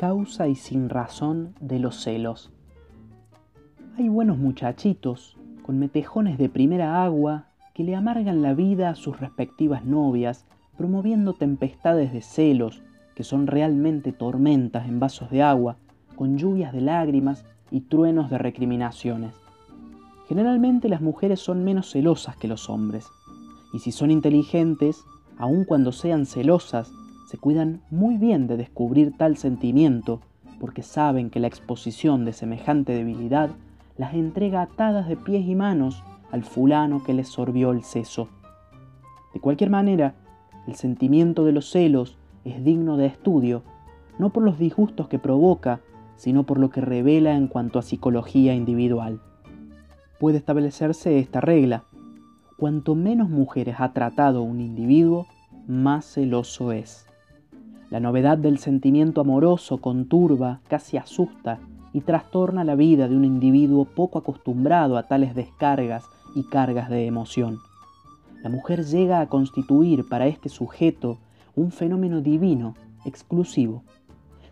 causa y sin razón de los celos. Hay buenos muchachitos, con metejones de primera agua, que le amargan la vida a sus respectivas novias, promoviendo tempestades de celos, que son realmente tormentas en vasos de agua, con lluvias de lágrimas y truenos de recriminaciones. Generalmente las mujeres son menos celosas que los hombres, y si son inteligentes, aun cuando sean celosas, se cuidan muy bien de descubrir tal sentimiento, porque saben que la exposición de semejante debilidad las entrega atadas de pies y manos al fulano que les sorbió el seso. De cualquier manera, el sentimiento de los celos es digno de estudio, no por los disgustos que provoca, sino por lo que revela en cuanto a psicología individual. Puede establecerse esta regla. Cuanto menos mujeres ha tratado un individuo, más celoso es. La novedad del sentimiento amoroso conturba, casi asusta y trastorna la vida de un individuo poco acostumbrado a tales descargas y cargas de emoción. La mujer llega a constituir para este sujeto un fenómeno divino, exclusivo.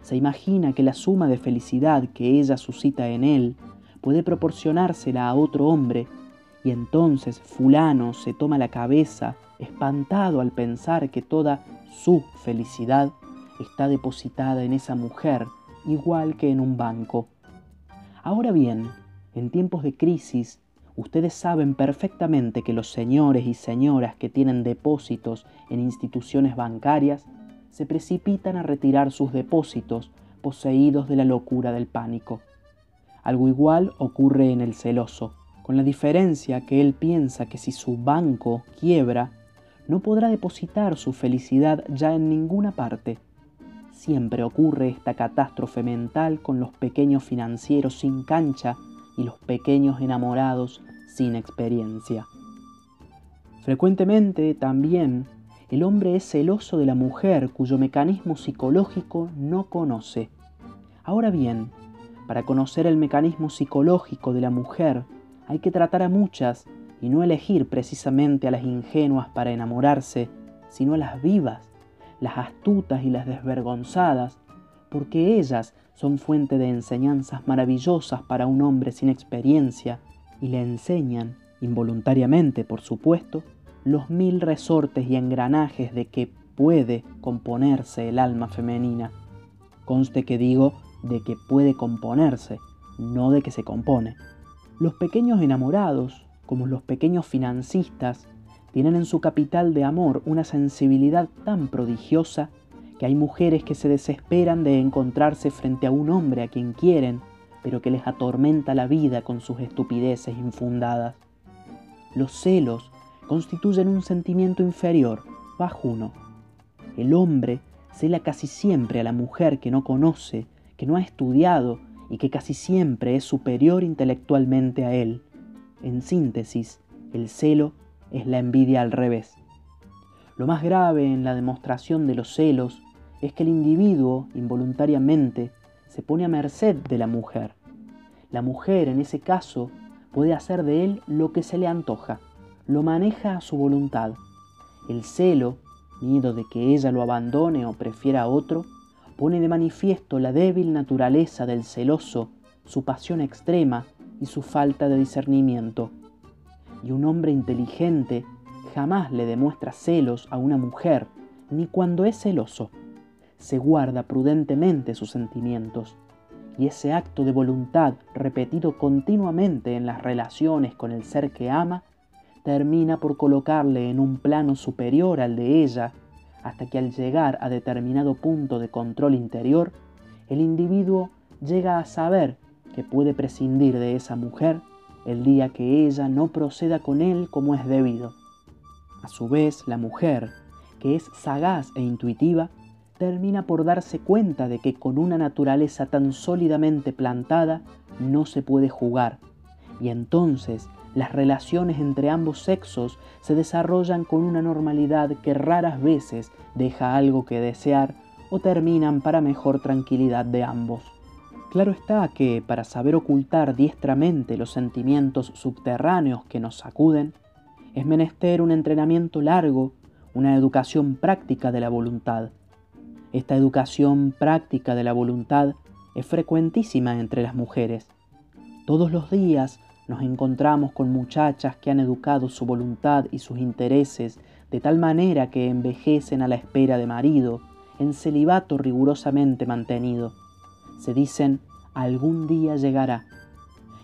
Se imagina que la suma de felicidad que ella suscita en él puede proporcionársela a otro hombre, y entonces fulano se toma la cabeza, espantado al pensar que toda su felicidad está depositada en esa mujer igual que en un banco. Ahora bien, en tiempos de crisis, ustedes saben perfectamente que los señores y señoras que tienen depósitos en instituciones bancarias se precipitan a retirar sus depósitos poseídos de la locura del pánico. Algo igual ocurre en el celoso, con la diferencia que él piensa que si su banco quiebra, no podrá depositar su felicidad ya en ninguna parte Siempre ocurre esta catástrofe mental con los pequeños financieros sin cancha y los pequeños enamorados sin experiencia. Frecuentemente también el hombre es celoso de la mujer cuyo mecanismo psicológico no conoce. Ahora bien, para conocer el mecanismo psicológico de la mujer hay que tratar a muchas y no elegir precisamente a las ingenuas para enamorarse, sino a las vivas las astutas y las desvergonzadas, porque ellas son fuente de enseñanzas maravillosas para un hombre sin experiencia y le enseñan, involuntariamente por supuesto, los mil resortes y engranajes de que puede componerse el alma femenina. Conste que digo de que puede componerse, no de que se compone. Los pequeños enamorados, como los pequeños financistas, tienen en su capital de amor una sensibilidad tan prodigiosa que hay mujeres que se desesperan de encontrarse frente a un hombre a quien quieren, pero que les atormenta la vida con sus estupideces infundadas. Los celos constituyen un sentimiento inferior, bajuno. El hombre cela casi siempre a la mujer que no conoce, que no ha estudiado y que casi siempre es superior intelectualmente a él. En síntesis, el celo es la envidia al revés. Lo más grave en la demostración de los celos es que el individuo involuntariamente se pone a merced de la mujer. La mujer en ese caso puede hacer de él lo que se le antoja, lo maneja a su voluntad. El celo, miedo de que ella lo abandone o prefiera a otro, pone de manifiesto la débil naturaleza del celoso, su pasión extrema y su falta de discernimiento y un hombre inteligente jamás le demuestra celos a una mujer, ni cuando es celoso. Se guarda prudentemente sus sentimientos, y ese acto de voluntad repetido continuamente en las relaciones con el ser que ama, termina por colocarle en un plano superior al de ella, hasta que al llegar a determinado punto de control interior, el individuo llega a saber que puede prescindir de esa mujer el día que ella no proceda con él como es debido. A su vez, la mujer, que es sagaz e intuitiva, termina por darse cuenta de que con una naturaleza tan sólidamente plantada no se puede jugar, y entonces las relaciones entre ambos sexos se desarrollan con una normalidad que raras veces deja algo que desear o terminan para mejor tranquilidad de ambos. Claro está que para saber ocultar diestramente los sentimientos subterráneos que nos sacuden, es menester un entrenamiento largo, una educación práctica de la voluntad. Esta educación práctica de la voluntad es frecuentísima entre las mujeres. Todos los días nos encontramos con muchachas que han educado su voluntad y sus intereses de tal manera que envejecen a la espera de marido, en celibato rigurosamente mantenido. Se dicen, algún día llegará.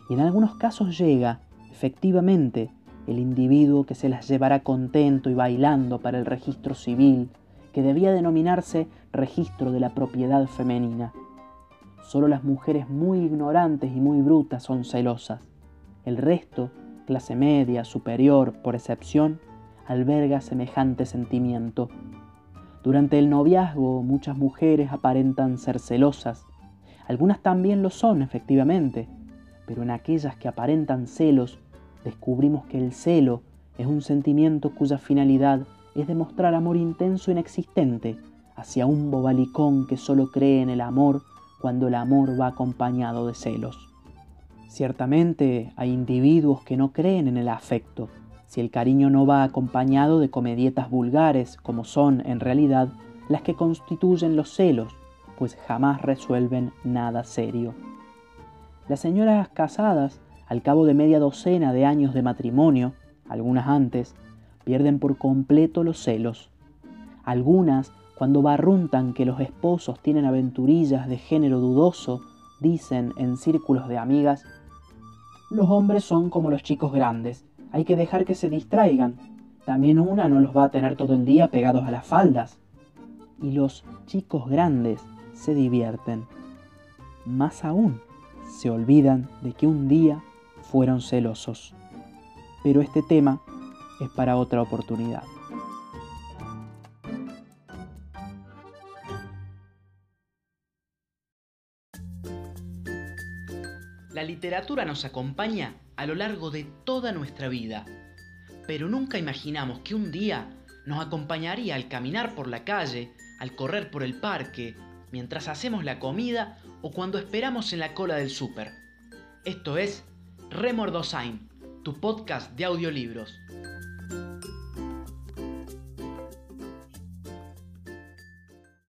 Y en algunos casos llega, efectivamente, el individuo que se las llevará contento y bailando para el registro civil, que debía denominarse registro de la propiedad femenina. Solo las mujeres muy ignorantes y muy brutas son celosas. El resto, clase media, superior, por excepción, alberga semejante sentimiento. Durante el noviazgo muchas mujeres aparentan ser celosas. Algunas también lo son, efectivamente, pero en aquellas que aparentan celos descubrimos que el celo es un sentimiento cuya finalidad es demostrar amor intenso e inexistente hacia un bobalicón que solo cree en el amor cuando el amor va acompañado de celos. Ciertamente hay individuos que no creen en el afecto, si el cariño no va acompañado de comedietas vulgares, como son en realidad las que constituyen los celos, pues jamás resuelven nada serio. Las señoras casadas al cabo de media docena de años de matrimonio, algunas antes, pierden por completo los celos. Algunas, cuando barruntan que los esposos tienen aventurillas de género dudoso, dicen en círculos de amigas, los hombres son como los chicos grandes, hay que dejar que se distraigan. También una no los va a tener todo el día pegados a las faldas. Y los chicos grandes se divierten. Más aún, se olvidan de que un día fueron celosos. Pero este tema es para otra oportunidad. La literatura nos acompaña a lo largo de toda nuestra vida, pero nunca imaginamos que un día nos acompañaría al caminar por la calle, al correr por el parque, mientras hacemos la comida o cuando esperamos en la cola del súper. Esto es Remordosain, tu podcast de audiolibros.